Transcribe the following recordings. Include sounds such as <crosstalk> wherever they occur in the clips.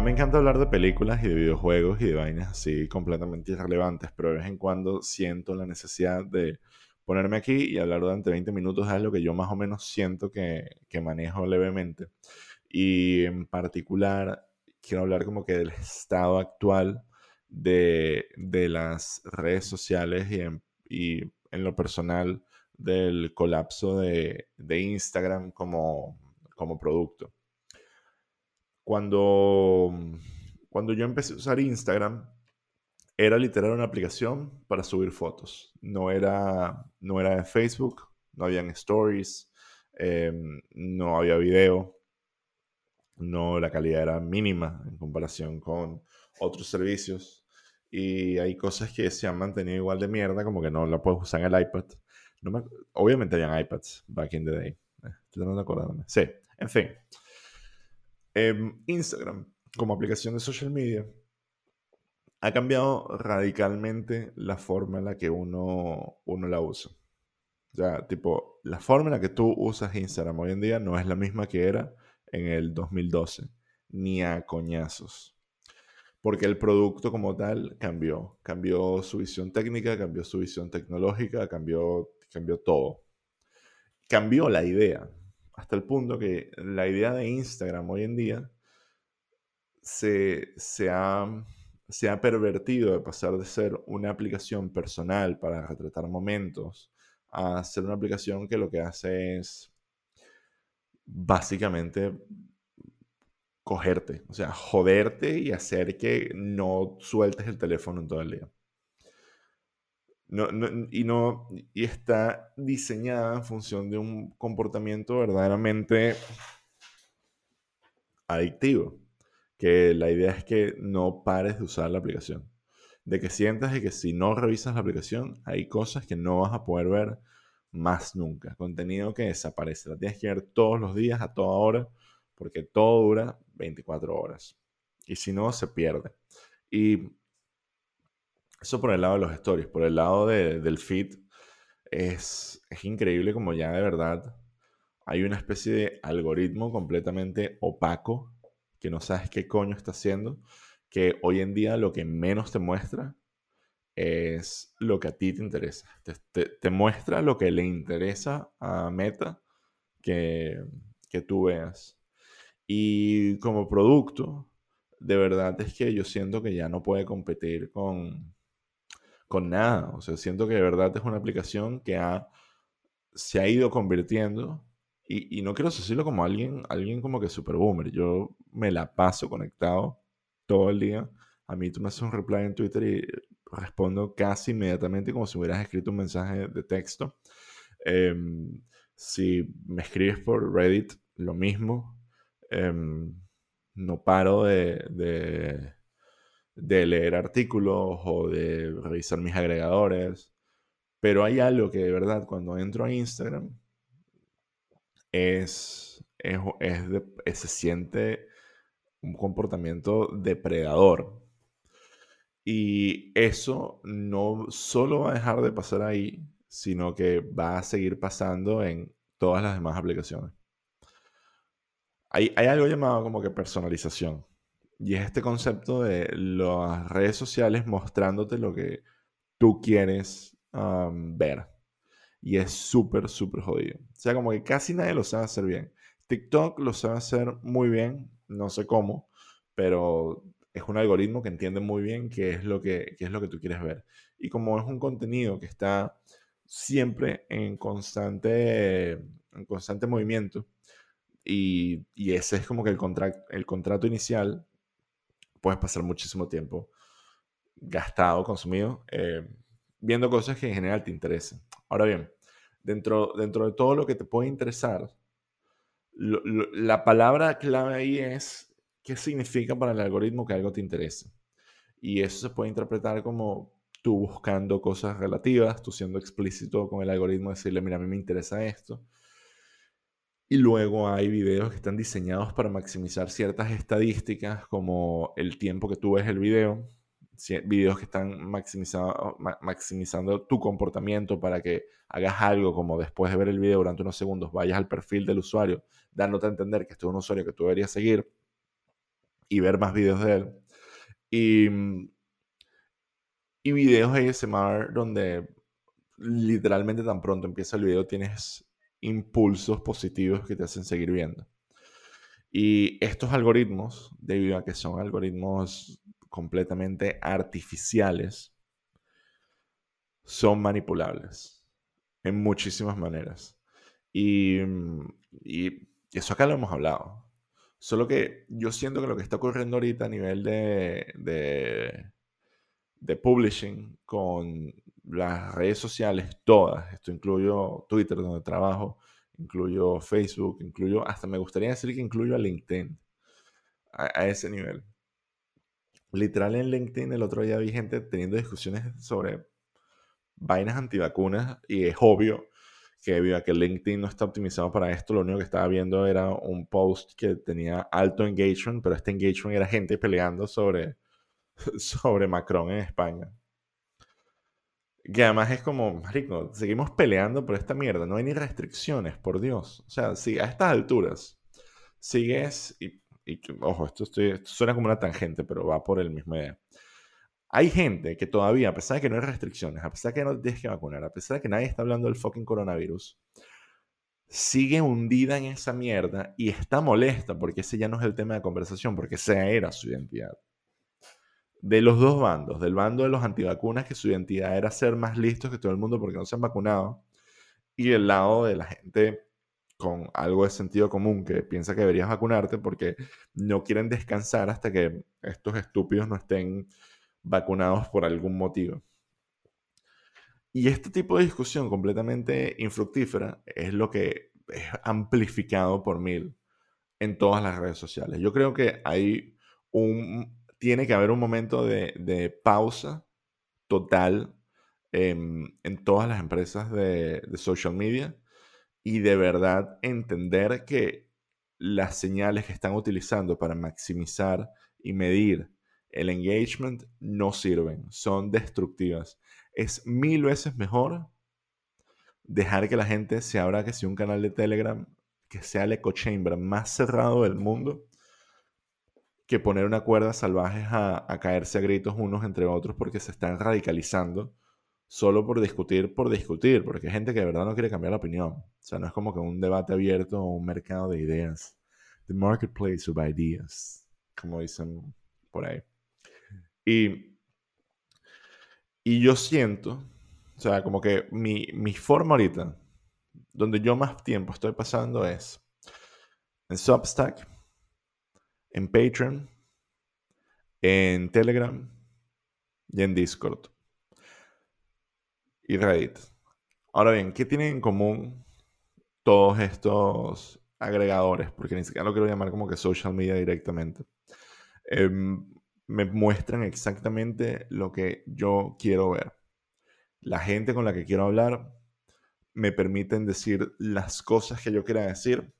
A mí me encanta hablar de películas y de videojuegos y de vainas así completamente irrelevantes, pero de vez en cuando siento la necesidad de ponerme aquí y hablar durante 20 minutos de algo que yo más o menos siento que, manejo levemente. Y en particular quiero hablar como que del estado actual de, de las redes sociales y en, y lo personal del colapso de, Instagram como producto. Cuando, cuando yo empecé a usar Instagram, era literal una aplicación para subir fotos. No era, no era en Facebook, no habían stories, em, no había video, no, la calidad era mínima en comparación con otros servicios. Y hay cosas que se han mantenido igual de mierda, como que no la puedes usar en el iPad. No obviamente habían iPads back in the day. Eh, estoy tratando de acordarme. Sí, en fin. Em, Instagram, como aplicación de social media, ha cambiado radicalmente la forma en la que uno, uno la usa. O sea, tipo, la forma en la que tú usas Instagram hoy en día no es la misma que era en el 2012, ni a coñazos. Porque el producto como tal cambió. Cambió su visión técnica, cambió su visión tecnológica, cambió, cambió todo. Cambió la idea. Hasta el punto que la idea de Instagram hoy en día se, se, ha, se ha pervertido de pasar de ser una aplicación personal para retratar momentos a ser una aplicación que lo que hace es básicamente cogerte, o sea, joderte y hacer que no sueltes el teléfono en todo el día. Y, no, y está diseñada en función de un comportamiento verdaderamente adictivo. Que la idea es que no pares de usar la aplicación. De que sientas que si no revisas la aplicación, hay cosas que no vas a poder ver más nunca. Contenido que desaparece. La tienes que ver todos los días, a toda hora, porque todo dura 24 horas. Y si no, se pierde. Y eso por el lado de los stories. Por el lado del feed, es, es increíble como ya de verdad hay una especie de algoritmo completamente opaco que no sabes qué coño está haciendo, que hoy en día lo que menos te muestra es lo que a ti te interesa. Te, muestra lo que le interesa a Meta que, que, tú veas. Y como producto, de verdad es que yo siento que ya no puede competir con, con nada. O sea, siento que de verdad es una aplicación que ha, se ha ido convirtiendo. Y, no quiero decirlo como alguien, alguien como que super boomer. Yo me la paso conectado todo el día. A mí tú me haces un reply en Twitter y respondo casi inmediatamente como si hubieras escrito un mensaje de texto. Em, si me escribes por Reddit, lo mismo. Em, no paro de, leer artículos o de revisar mis agregadores. Pero hay algo que de verdad cuando entro a Instagram es, es, se siente un comportamiento depredador. Y eso no solo va a dejar de pasar ahí, sino que va a seguir pasando en todas las demás aplicaciones. Hay algo llamado como que personalización. Y es este concepto de las redes sociales mostrándote lo que tú quieres ver. Y es súper, súper jodido. O sea, como que casi nadie lo sabe hacer bien. TikTok lo sabe hacer muy bien, no sé cómo, pero es un algoritmo que entiende muy bien qué es lo que, es lo que tú quieres ver. Y como es un contenido que está siempre en constante, en constante movimiento, y, ese es como que el, el contrato inicial, puedes pasar muchísimo tiempo gastado, consumido, eh, viendo cosas que en general te interesan. Ahora bien, dentro, dentro de todo lo que te puede interesar, la palabra clave ahí es qué significa para el algoritmo que algo te interese. Y eso se puede interpretar como tú buscando cosas relativas, tú siendo explícito con el algoritmo, decirle, mira, a mí me interesa esto. Y luego hay videos que están diseñados para maximizar ciertas estadísticas, como el tiempo que tú ves el video, videos que están maximizando, tu comportamiento para que hagas algo como después de ver el video durante unos segundos, vayas al perfil del usuario, dándote a entender que este es un usuario que tú deberías seguir y ver más videos de él. Y, y videos ASMR donde literalmente tan pronto empieza el video tienes impulsos positivos que te hacen seguir viendo. Y estos algoritmos, debido a que son algoritmos completamente artificiales, son manipulables en muchísimas maneras. Y, eso acá lo hemos hablado. Solo que yo siento que lo que está ocurriendo ahorita a nivel de, de publishing con las redes sociales, todas, esto incluyo Twitter donde trabajo, incluyo Facebook, incluyo, hasta me gustaría decir que incluyo a LinkedIn, a, ese nivel. Literal en LinkedIn el otro día vi gente teniendo discusiones sobre vainas antivacunas y es obvio que debido a que LinkedIn no está optimizado para esto, lo único que estaba viendo era un post que tenía alto engagement, pero este engagement era gente peleando sobre, <laughs> sobre Macron en España. Que además es como, marico, seguimos peleando por esta mierda. No hay ni restricciones, por Dios. O sea, si a estas alturas sigues, y, ojo, esto, estoy, suena como una tangente, pero va por el mismo idea. Hay gente que todavía, a pesar de que no hay restricciones, a pesar de que no tienes que vacunar, a pesar de que nadie está hablando del fucking coronavirus, sigue hundida en esa mierda y está molesta porque ese ya no es el tema de conversación, porque esa era su identidad de los dos bandos, del bando de los antivacunas, que su identidad era ser más listos que todo el mundo porque no se han vacunado, y el lado de la gente con algo de sentido común que piensa que deberías vacunarte porque no quieren descansar hasta que estos estúpidos no estén vacunados por algún motivo. Y este tipo de discusión completamente infructífera es lo que es amplificado por mil en todas las redes sociales. Yo creo que hay un tiene que haber un momento de, pausa total en, todas las empresas de, social media y de verdad entender que las señales que están utilizando para maximizar y medir el engagement no sirven, son destructivas. Es mil veces mejor dejar que la gente se abra que si un canal de Telegram que sea el echo chamber más cerrado del mundo que poner una cuerda salvajes a, caerse a gritos unos entre otros porque se están radicalizando solo por discutir, por discutir, porque hay gente que de verdad no quiere cambiar la opinión. O sea, no es como que un debate abierto o un mercado de ideas. The marketplace of ideas, como dicen por ahí. Y, y yo siento, o sea, como que mi, mi forma ahorita, donde yo más tiempo estoy pasando es en Substack, en Patreon, en Telegram y en Discord. Y Reddit. Ahora bien, ¿qué tienen en común todos estos agregadores? Porque ni siquiera lo quiero llamar como que social media directamente. Em, me muestran exactamente lo que yo quiero ver. La gente con la que quiero hablar me permiten decir las cosas que yo quiera decir.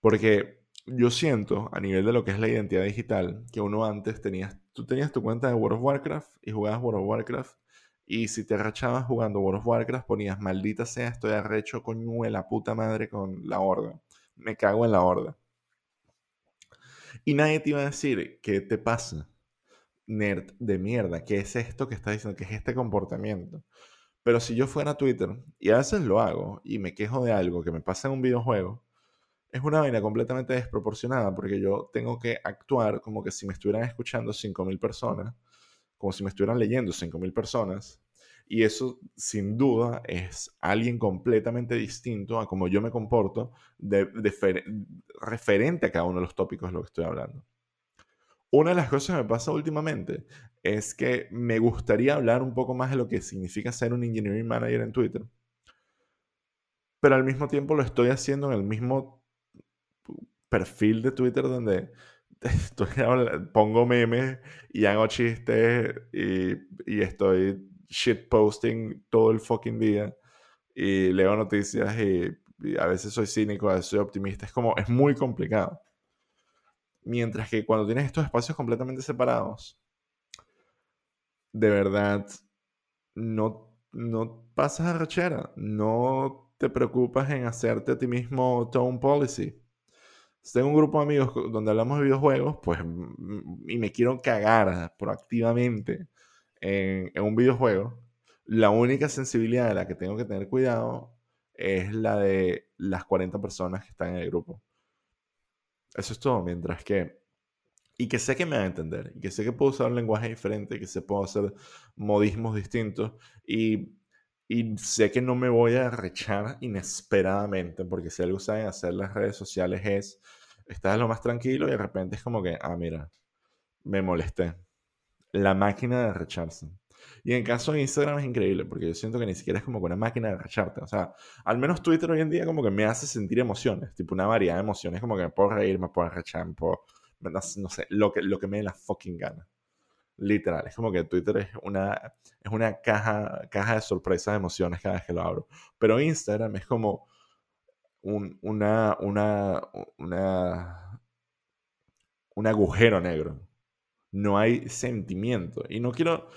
Porque yo siento, a nivel de lo que es la identidad digital, que uno antes tenías, tú tenías tu cuenta de World of Warcraft y jugabas World of Warcraft. Y si te arrachabas jugando World of Warcraft, ponías maldita sea, estoy arrecho coño de la puta madre con la horda. Me cago en la horda. Y nadie te iba a decir, ¿qué te pasa? Nerd de mierda, ¿qué es esto que estás diciendo? ¿Qué es este comportamiento? Pero si yo fuera a Twitter, y a veces lo hago, y me quejo de algo que me pasa en un videojuego, es una vaina completamente desproporcionada porque yo tengo que actuar como que si me estuvieran escuchando 5.000 personas, como si me estuvieran leyendo 5.000 personas. Y eso, sin duda, es alguien completamente distinto a cómo yo me comporto de, referente a cada uno de los tópicos de lo que estoy hablando. Una de las cosas que me pasa últimamente es que me gustaría hablar un poco más de lo que significa ser un engineering manager en Twitter. Pero al mismo tiempo lo estoy haciendo en el mismo perfil de Twitter donde <laughs> pongo memes y hago chistes y, y estoy shitposting todo el fucking día y leo noticias y, a veces soy cínico, a veces soy optimista. Es como, es muy complicado. Mientras que cuando tienes estos espacios completamente separados, de verdad, no, no pasas a rachera, no te preocupas en hacerte a ti mismo tone policy tengo un grupo de amigos donde hablamos de videojuegos, pues, y me quiero cagar proactivamente en, un videojuego, la única sensibilidad de la que tengo que tener cuidado es la de las 40 personas que están en el grupo. Eso es todo, mientras que... Y que sé que me van a entender, y que sé que puedo usar un lenguaje diferente, que se puedo hacer modismos distintos, y, y sé que no me voy a rechar inesperadamente, porque si algo saben hacer las redes sociales es, estás lo más tranquilo y de repente es como que, ah, mira, me molesté. La máquina de recharse. Y en caso de Instagram es increíble, porque yo siento que ni siquiera es como una máquina de recharte. O sea, al menos Twitter hoy en día como que me hace sentir emociones, tipo una variedad de emociones, como que me puedo reír, me puedo rechar, me puedo, no, sé, lo que, lo que me dé la fucking gana. Literal, es como que Twitter es una, es una caja, caja de sorpresas de emociones cada vez que lo abro. Pero Instagram es como un, una, una, una, un agujero negro. No hay sentimiento. Y no quiero,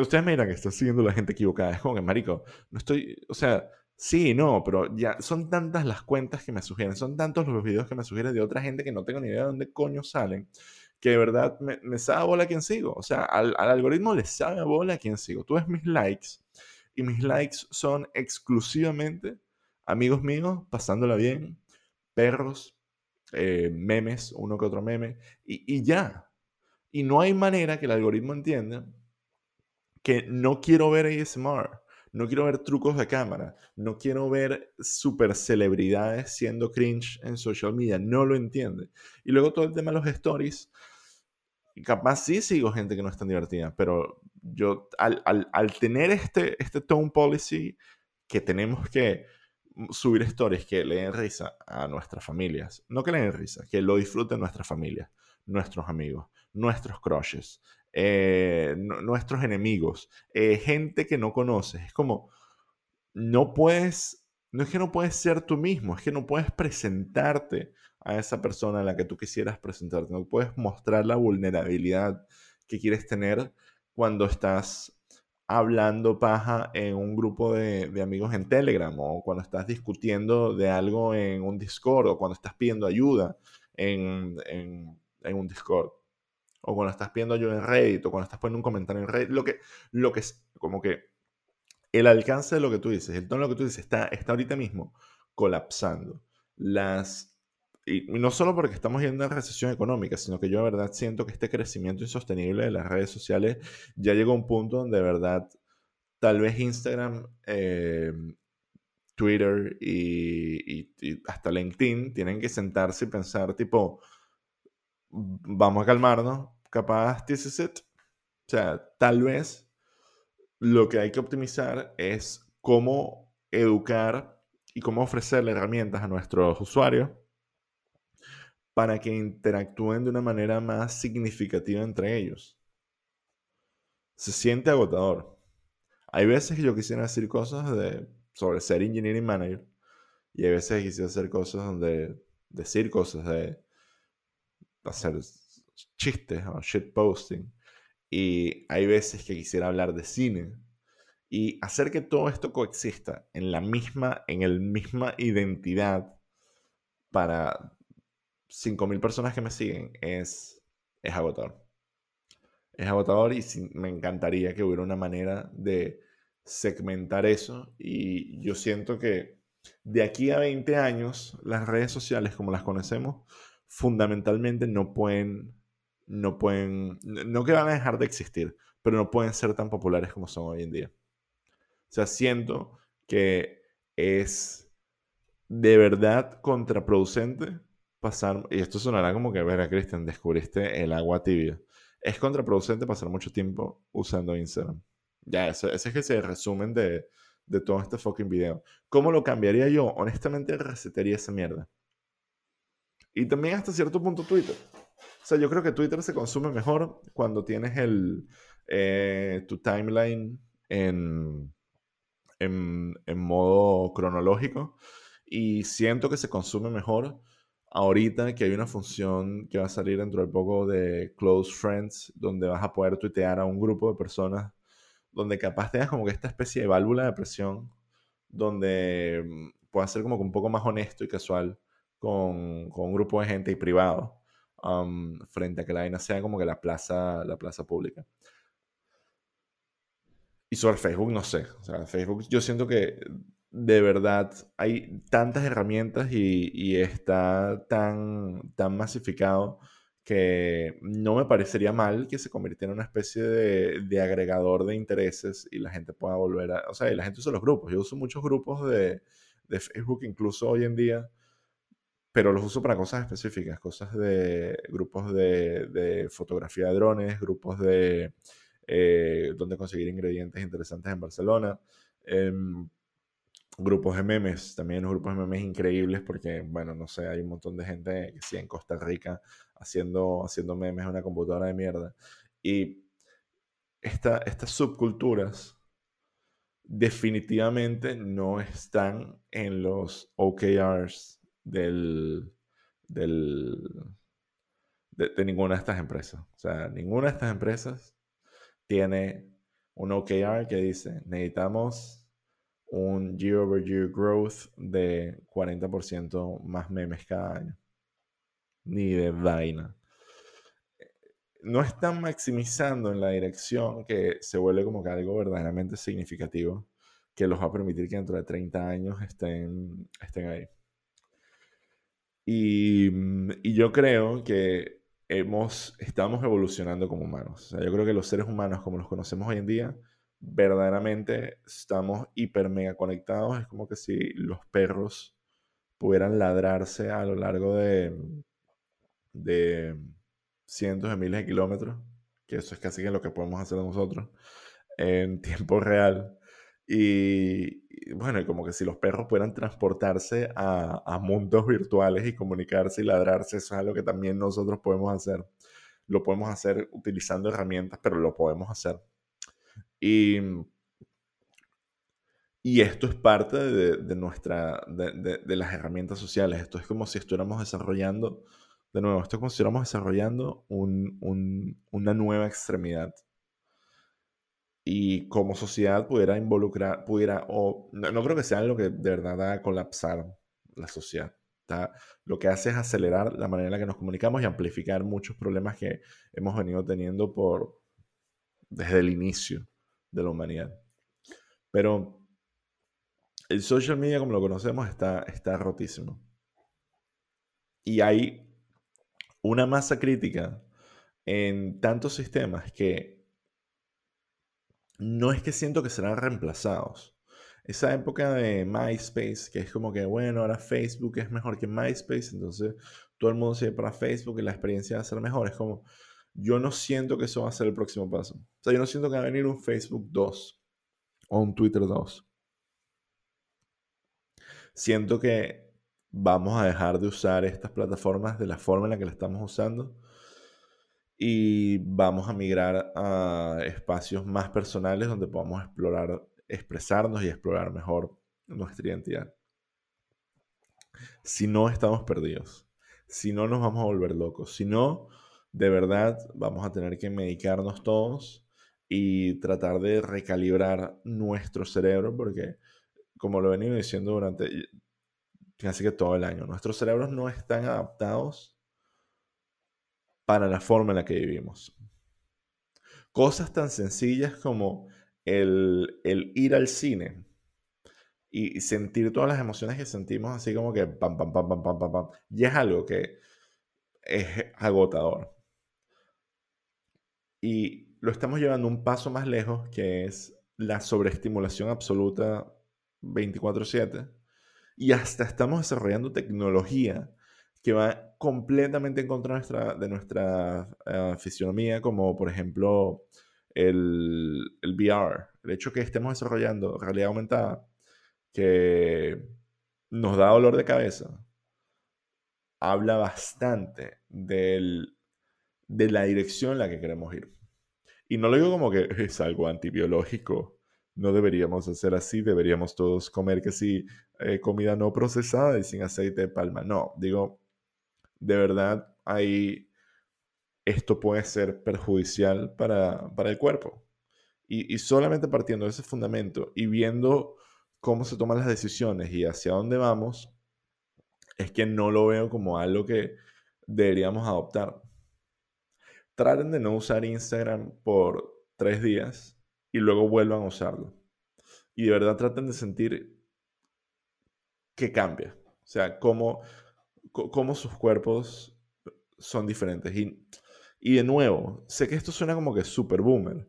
Ustedes me dirán que estoy siguiendo la gente equivocada. Es como que, marico, no estoy, o sea, sí, no, pero ya son tantas las cuentas que me sugieren, son tantos los videos que me sugieren de otra gente que no tengo ni idea de dónde coño salen, que de verdad me, sabe a bola a quién sigo. O sea, al, algoritmo le sabe a bola a quién sigo. Tú ves mis likes y mis likes son exclusivamente amigos míos pasándola bien, perros, eh, memes, uno que otro meme, y, y ya. Y no hay manera que el algoritmo entienda que no quiero ver ASMR, no quiero ver trucos de cámara, no quiero ver super celebridades siendo cringe en social media, no lo entiende. Y luego todo el tema de los stories, capaz sí sigo gente que no es tan divertida, pero yo al, al tener este, este tone policy que tenemos que subir stories que le den risa a nuestras familias, no que le den risa, que lo disfruten nuestras familias, nuestros amigos, nuestros crushes, eh, nuestros enemigos, eh, gente que no conoces. Es como, no puedes, no es que no puedes ser tú mismo, es que no puedes presentarte a esa persona a la que tú quisieras presentarte, no puedes mostrar la vulnerabilidad que quieres tener cuando estás hablando paja en un grupo de, amigos en Telegram o cuando estás discutiendo de algo en un Discord o cuando estás pidiendo ayuda en, un Discord o cuando estás pidiendo yo en Reddit, o cuando estás poniendo un comentario en Reddit, lo que, lo que es como que el alcance de lo que tú dices, el tono de lo que tú dices, está, está ahorita mismo colapsando. Las, y no solo porque estamos yendo a recesión económica, sino que yo de verdad siento que este crecimiento insostenible de las redes sociales ya llegó a un punto donde de verdad tal vez Instagram, eh, Twitter y, y, hasta LinkedIn tienen que sentarse y pensar tipo, vamos a calmarnos, capaz this is it. O sea, tal vez lo que hay que optimizar es cómo educar y cómo ofrecerle herramientas a nuestros usuarios para que interactúen de una manera más significativa entre ellos. Se siente agotador. Hay veces que yo quisiera decir cosas de, sobre ser engineering manager y hay veces que quisiera hacer cosas donde decir cosas de hacer chistes o shitposting. Y hay veces que quisiera hablar de cine. Y hacer que todo esto coexista en la misma, en el misma identidad para 5.000 personas que me siguen es, es agotador. Es agotador y me encantaría que hubiera una manera de segmentar eso. Y yo siento que de aquí a 20 años, las redes sociales como las conocemos, fundamentalmente no pueden no pueden, no que van a dejar de existir, pero no pueden ser tan populares como son hoy en día. O sea, siento que es de verdad contraproducente pasar, y esto sonará como que, ver a Cristian, descubriste el agua tibia. Es contraproducente pasar mucho tiempo usando Instagram. Ya, ese, ese es el resumen de, de todo este fucking video. ¿Cómo lo cambiaría yo? Honestamente, resetearía esa mierda. Y también hasta cierto punto Twitter. O sea, yo creo que Twitter se consume mejor cuando tienes el, eh, tu timeline en, en, en, modo cronológico. Y siento que se consume mejor ahorita que hay una función que va a salir dentro de poco de Close Friends, donde vas a poder tuitear a un grupo de personas, donde capaz tengas como que esta especie de válvula de presión, donde mm, puedas ser como que un poco más honesto y casual con, con un grupo de gente y privado um, frente a que la vaina sea como que la plaza, la plaza pública. Y sobre Facebook, no sé. O sea, Facebook yo siento que de verdad hay tantas herramientas y, y está tan, tan masificado que no me parecería mal que se convirtiera en una especie de, de, agregador de intereses y la gente pueda volver a... O sea, y la gente usa los grupos. Yo uso muchos grupos de, de Facebook, incluso hoy en día, pero los uso para cosas específicas, cosas de grupos de, de fotografía de drones, grupos de eh, donde conseguir ingredientes interesantes en Barcelona. Em, grupos de memes, también los grupos de memes increíbles porque, bueno, no sé, hay un montón de gente que sí en Costa Rica haciendo, haciendo memes en una computadora de mierda. Y esta, estas subculturas definitivamente no están en los OKRs del, del, de, ninguna de estas empresas. O sea, ninguna de estas empresas tiene un OKR que dice, necesitamos un year over year growth de 40% más memes cada año. Ni de vaina. No están maximizando en la dirección que se vuelve como que algo verdaderamente significativo que los va a permitir que dentro de 30 años estén, estén ahí. Y, y yo creo que hemos, estamos evolucionando como humanos. Yo creo que los seres humanos como los conocemos hoy en día verdaderamente estamos hiper mega conectados. Es como que si los perros pudieran ladrarse a lo largo de, de cientos de miles de kilómetros, que eso es casi que lo que podemos hacer nosotros en <laughs> tiempo real. Y, bueno, como que si los perros pudieran transportarse a, mundos virtuales y comunicarse y ladrarse, eso es algo que también nosotros podemos hacer. Lo podemos hacer utilizando herramientas, pero lo podemos hacer. Y, esto es parte de, nuestra, de, las herramientas sociales. Esto es como si estuviéramos desarrollando, de nuevo, esto es como si estuviéramos desarrollando un, un, una nueva extremidad. Y como sociedad pudiera involucrar, pudiera, o no, creo que sea algo que de verdad va a colapsar la sociedad. ¿tá? Lo que hace es acelerar la manera en la que nos comunicamos y amplificar muchos problemas que hemos venido teniendo por, desde el inicio de la humanidad. Pero el social media como lo conocemos está, está rotísimo. Y hay una masa crítica en tantos sistemas que no es que siento que serán reemplazados. Esa época de MySpace, que es como que, bueno, ahora Facebook es mejor que MySpace, entonces todo el mundo se va para Facebook y la experiencia va a ser mejor. Es como, yo no siento que eso va a ser el próximo paso. O sea, yo no siento que va a venir un Facebook 2 o un Twitter 2. Siento que vamos a dejar de usar estas plataformas de la forma en la que las estamos usando y vamos a migrar a espacios más personales donde podamos explorar, expresarnos y explorar mejor nuestra identidad. Si no, estamos perdidos. Si no, nos vamos a volver locos. Si no, de verdad vamos a tener que medicarnos todos y tratar de recalibrar nuestro cerebro porque, como lo he venido diciendo durante casi que todo el año, nuestros cerebros no están adaptados para la forma en la que vivimos. Cosas tan sencillas como el, ir al cine y sentir todas las emociones que sentimos así como que pam, pam, pam, pam, pam, pam, pam, y es algo que es agotador. Y lo estamos llevando un paso más lejos, que es la sobreestimulación absoluta 24/7. Y hasta estamos desarrollando tecnología que va completamente en contra de nuestra, de uh, fisionomía, como por ejemplo el, el VR. El hecho que estemos desarrollando realidad aumentada, que nos da dolor de cabeza, habla bastante del, de la dirección en la que queremos ir. Y no lo digo como que es algo antibiológico. No deberíamos hacer así, deberíamos todos comer que sí, eh, comida no procesada y sin aceite de palma. No, digo, de verdad, ahí esto puede ser perjudicial para, para el cuerpo. Y, y, solamente partiendo de ese fundamento y viendo cómo se toman las decisiones y hacia dónde vamos, es que no lo veo como algo que deberíamos adoptar. Traten de no usar Instagram por tres días y luego vuelvan a usarlo. Y de verdad traten de sentir que cambia. O sea, cómo, cómo sus cuerpos son diferentes. Y, y de nuevo, sé que esto suena como que super boomer.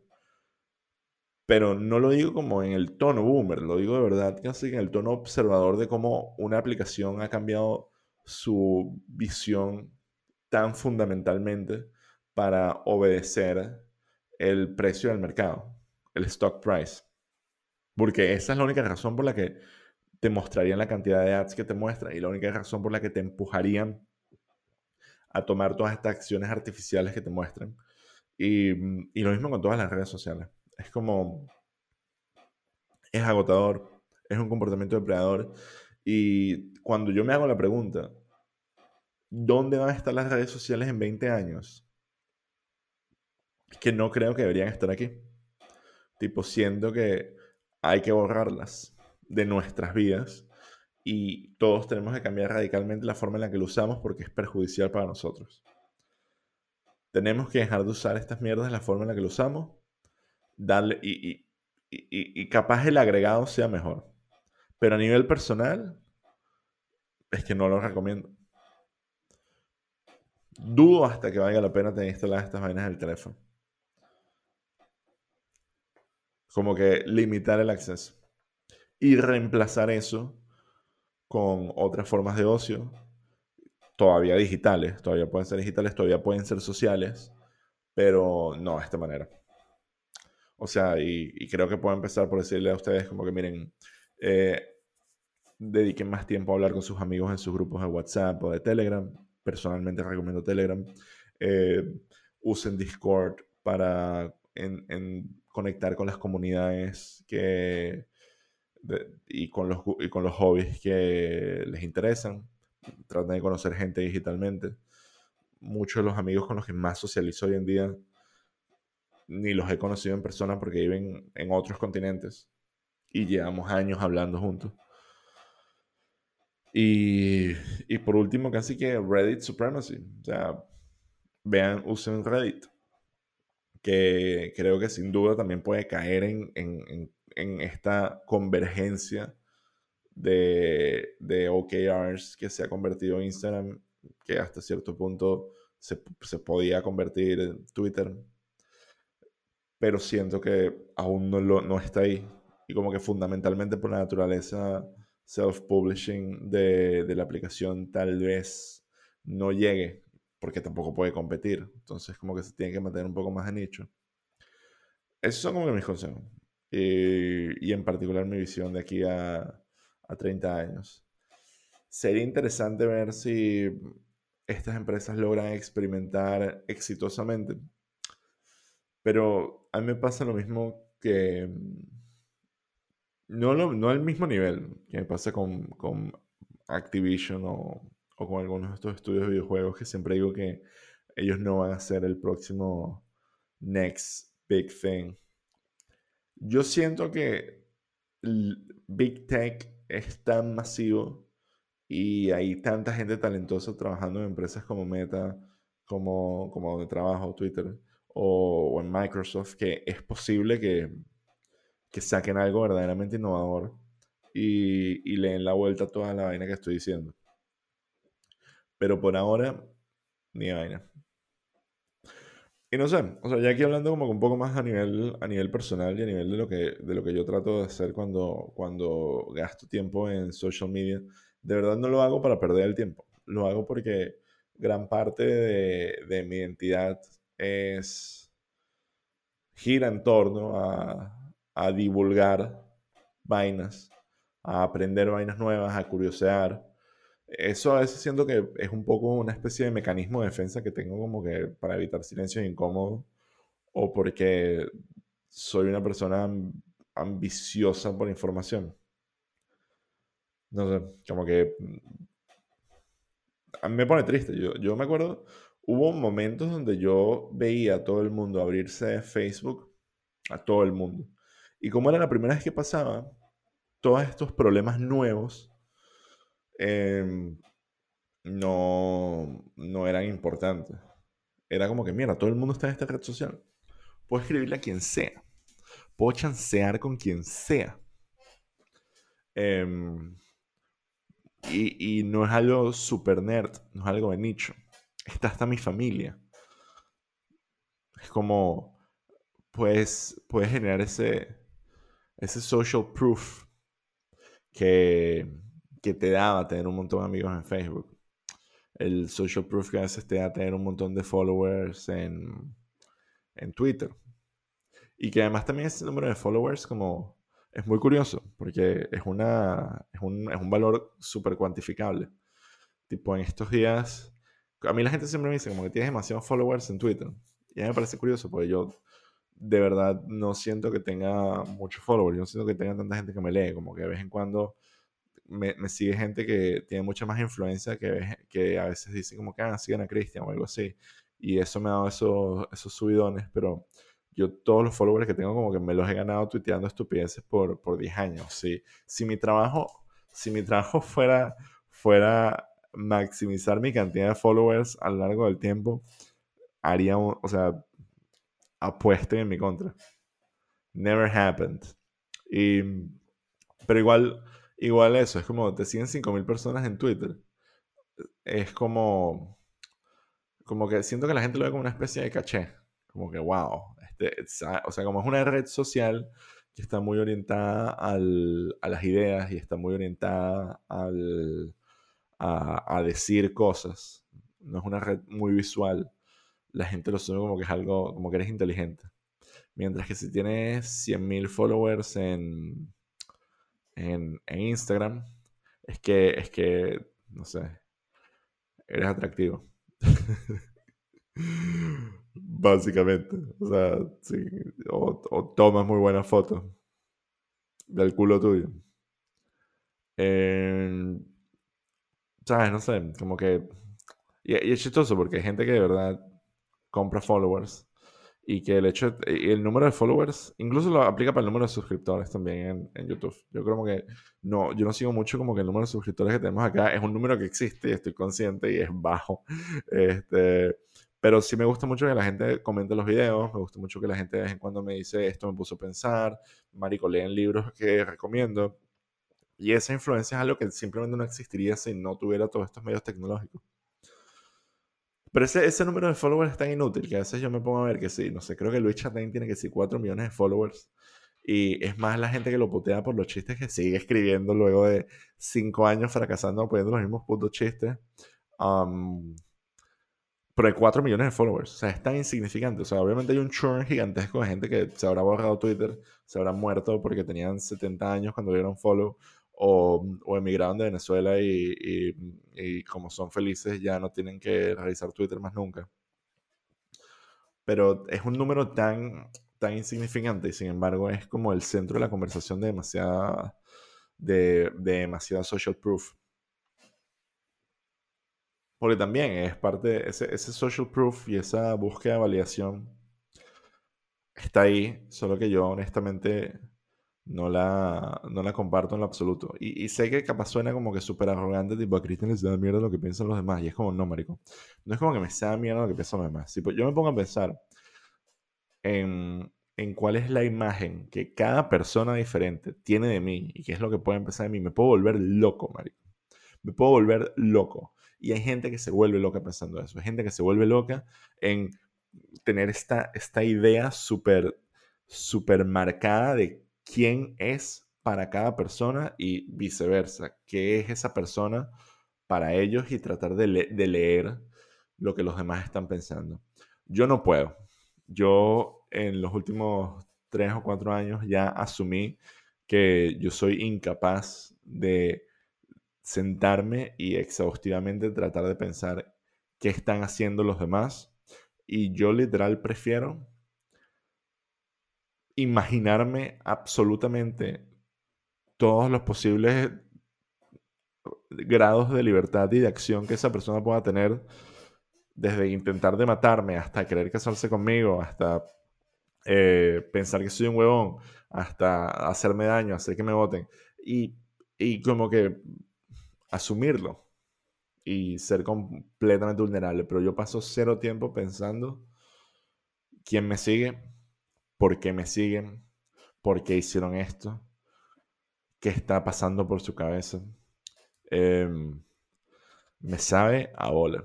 Pero no lo digo como en el tono boomer, lo digo de verdad casi en el tono observador de cómo una aplicación ha cambiado su visión tan fundamentalmente para obedecer el precio del mercado, el stock price. Porque esa es la única razón por la que te mostrarían la cantidad de ads que te muestran y la única razón por la que te empujarían a tomar todas estas acciones artificiales que te muestran. Y, y lo mismo con todas las redes sociales. Es como, es agotador, es un comportamiento depredador. Y cuando yo me hago la pregunta, ¿dónde van a estar las redes sociales en 20 años? Que no creo que deberían estar aquí. Tipo, siento que hay que borrarlas de nuestras vidas y todos tenemos que cambiar radicalmente la forma en la que lo usamos porque es perjudicial para nosotros. Tenemos que dejar de usar estas mierdas de la forma en la que lo usamos, darle y, y capaz el agregado sea mejor. Pero a nivel personal, es que no lo recomiendo. Dudo hasta que valga la pena tener instaladas estas vainas en el teléfono. Como que limitar el acceso y reemplazar eso con otras formas de ocio, todavía digitales, todavía pueden ser digitales, todavía pueden ser sociales, pero no de esta manera. O sea, y, creo que puedo empezar por decirle a ustedes como que miren, eh, dediquen más tiempo a hablar con sus amigos en sus grupos de WhatsApp o de Telegram. Personalmente recomiendo Telegram. Eh, usen Discord para en, conectar con las comunidades que, y, con los, y con los hobbies que les interesan. Traten de conocer gente digitalmente. Muchos de los amigos con los que más socializo hoy en día ni los he conocido en persona porque viven en otros continentes y llevamos años hablando juntos. Y, y por último, casi que Reddit Supremacy. O sea, vean, usen Reddit, que creo que sin duda también puede caer en en esta convergencia de, de, OKRs que se ha convertido en Instagram, que hasta cierto punto se, se podía convertir en Twitter, pero siento que aún no, lo, no está ahí. Y como que fundamentalmente por la naturaleza self-publishing de, de la aplicación tal vez no llegue, porque tampoco puede competir. Entonces como que se tiene que mantener un poco más de nicho. Esos son como mis consejos. Eh, y en particular mi visión de aquí a, a 30 años. Sería interesante ver si estas empresas logran experimentar exitosamente. Pero a mí me pasa lo mismo que... No, no al mismo nivel que me pasa con, con Activision o, o, con algunos de estos estudios de videojuegos que siempre digo que ellos no van a ser el próximo next big thing. Yo siento que Big Tech es tan masivo y hay tanta gente talentosa trabajando en empresas como Meta, como, como donde trabajo, Twitter o, en Microsoft, que es posible que, que saquen algo verdaderamente innovador y, y le den la vuelta a toda la vaina que estoy diciendo. Pero por ahora, ni vaina. Y no sé, o sea, ya aquí hablando como un poco más a nivel, a nivel personal y a nivel de lo que, de lo que yo trato de hacer cuando, cuando gasto tiempo en social media, de verdad no lo hago para perder el tiempo. Lo hago porque gran parte de, de mi identidad es gira en torno a, a divulgar vainas, a aprender vainas nuevas, a curiosear, eso a veces siento que es un poco una especie de mecanismo de defensa que tengo como que para evitar silencios incómodos o porque soy una persona ambiciosa por información. No sé, como que mm, a mí me pone triste. Yo, yo me acuerdo, hubo momentos donde yo veía a todo el mundo abrirse Facebook, a todo el mundo. Y como era la primera vez que pasaba, todos estos problemas nuevos Em, no, no eran importantes. Era como que, mira, todo el mundo está en esta red social. Puedo escribirle a quien sea. Puedo chancear con quien sea. Em, y, y, no es algo super nerd, no es algo de nicho. Está hasta mi familia. Es como, pues, puedes generar ese, ese social proof que, que te daba tener un montón de amigos en Facebook el social proof que a veces te da tener un montón de followers en, en Twitter. Y que además también ese número de followers como es muy curioso, porque es, una, es, un, es un valor súper cuantificable. Tipo, en estos días, a mí la gente siempre me dice como que tienes demasiados followers en Twitter. Y a mí me parece curioso, porque yo de verdad no siento que tenga muchos followers, yo no siento que tenga tanta gente que me lee, como que de vez en cuando me, sigue gente que tiene mucha más influencia que, que a veces dice como que ah, sigan a Cristian o algo así. Y eso me ha dado esos, esos subidones, pero yo todos los followers que tengo como que me los he ganado tuiteando estupideces por, por 10 años. ¿sí? Si mi trabajo, si mi trabajo <laughs> fuera, fuera maximizar mi cantidad de followers a lo largo del tiempo, haría, o sea, apuesto en mi contra. Never happened. Y, pero igual, Igual eso, es como te siguen 5.000 personas en Twitter. Es como, como que siento que la gente lo ve como una especie de caché. Como que, wow. Este, o sea, como es una red social que está muy orientada al, a las ideas y está muy orientada al, a, a, decir cosas. No es una red muy visual. La gente lo sube como que es algo, como que eres inteligente. Mientras que si tienes 100.000 followers en, en, Instagram es que, es que, no sé, eres atractivo. <laughs> Básicamente. O sea, sí. O, tomas muy buenas fotos del culo tuyo. ¿Sabes? No sé, como que... y, es chistoso porque hay gente que de verdad compra followers y que el hecho, el número de followers, incluso lo aplica para el número de suscriptores también en, YouTube. Yo creo que no, yo no sigo mucho como que el número de suscriptores que tenemos acá es un número que existe y estoy consciente y es bajo. <laughs> Este, pero sí me gusta mucho que la gente comente los videos, me gusta mucho que la gente de vez en cuando me dice esto me puso a pensar, marico, leen libros que recomiendo. Y esa influencia es algo que simplemente no existiría si no tuviera todos estos medios tecnológicos. Pero ese, ese número de followers es tan inútil que a veces yo me pongo a ver que sí, no sé, creo que Luis Chatain tiene que sí 4 millones de followers. Y es más la gente que lo putea por los chistes que sigue escribiendo luego de 5 años fracasando poniendo los mismos putos chistes. Um, pero hay 4 millones de followers. O sea, es tan insignificante. O sea, obviamente hay un churn gigantesco de gente que se habrá borrado Twitter, se habrá muerto porque tenían 70 años cuando dieron follow o, o emigraron de Venezuela y, y, como son felices ya no tienen que realizar Twitter más nunca. Pero es un número tan, tan insignificante y sin embargo es como el centro de la conversación de demasiada, de, de demasiada social proof. Porque también es parte, ese, ese social proof y esa búsqueda de validación está ahí, solo que yo honestamente no la, no la comparto en lo absoluto. Y, sé que capaz suena como que súper arrogante, tipo a Cristian les da mierda lo que piensan los demás. Y es como, no, marico. No es como que me sea mierda lo que piensan los demás. Tipo, yo me pongo a pensar en, en cuál es la imagen que cada persona diferente tiene de mí y qué es lo que puede empezar de mí. Me puedo volver loco, marico. Me puedo volver loco. Y hay gente que se vuelve loca pensando eso. Hay gente que se vuelve loca en tener esta, esta idea súper, súper marcada de quién es para cada persona y viceversa, qué es esa persona para ellos y tratar de, leer lo que los demás están pensando. Yo no puedo. Yo en los últimos tres o cuatro años ya asumí que yo soy incapaz de sentarme y exhaustivamente tratar de pensar qué están haciendo los demás. Y yo literal prefiero imaginarme absolutamente todos los posibles grados de libertad y de acción que esa persona pueda tener, desde intentar de matarme hasta querer casarse conmigo, hasta eh, pensar que soy un huevón, hasta hacerme daño, hacer que me voten, y, y como que asumirlo. y ser completamente vulnerable, pero yo paso cero tiempo pensando quién me sigue, por qué me siguen, por qué hicieron esto, qué está pasando por su cabeza. Em, me sabe a bola.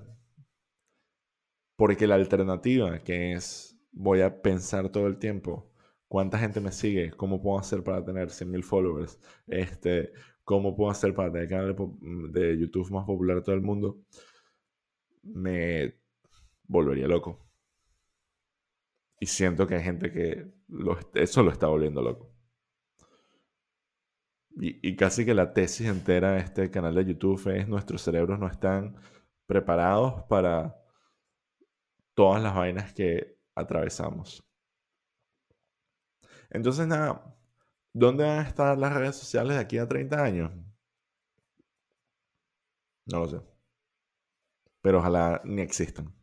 Porque la alternativa que es voy a pensar todo el tiempo cuánta gente me sigue, cómo puedo hacer para tener 100.000 followers, este, cómo puedo hacer para tener el canal de, YouTube más popular de todo el mundo, me volvería loco. Y siento que hay gente que eso lo está volviendo loco. Y, y, casi que la tesis entera de este canal de YouTube es nuestros cerebros no están preparados para todas las vainas que atravesamos. Entonces, nada, ¿dónde van a estar las redes sociales de aquí a 30 años? No lo sé. Pero ojalá ni existan.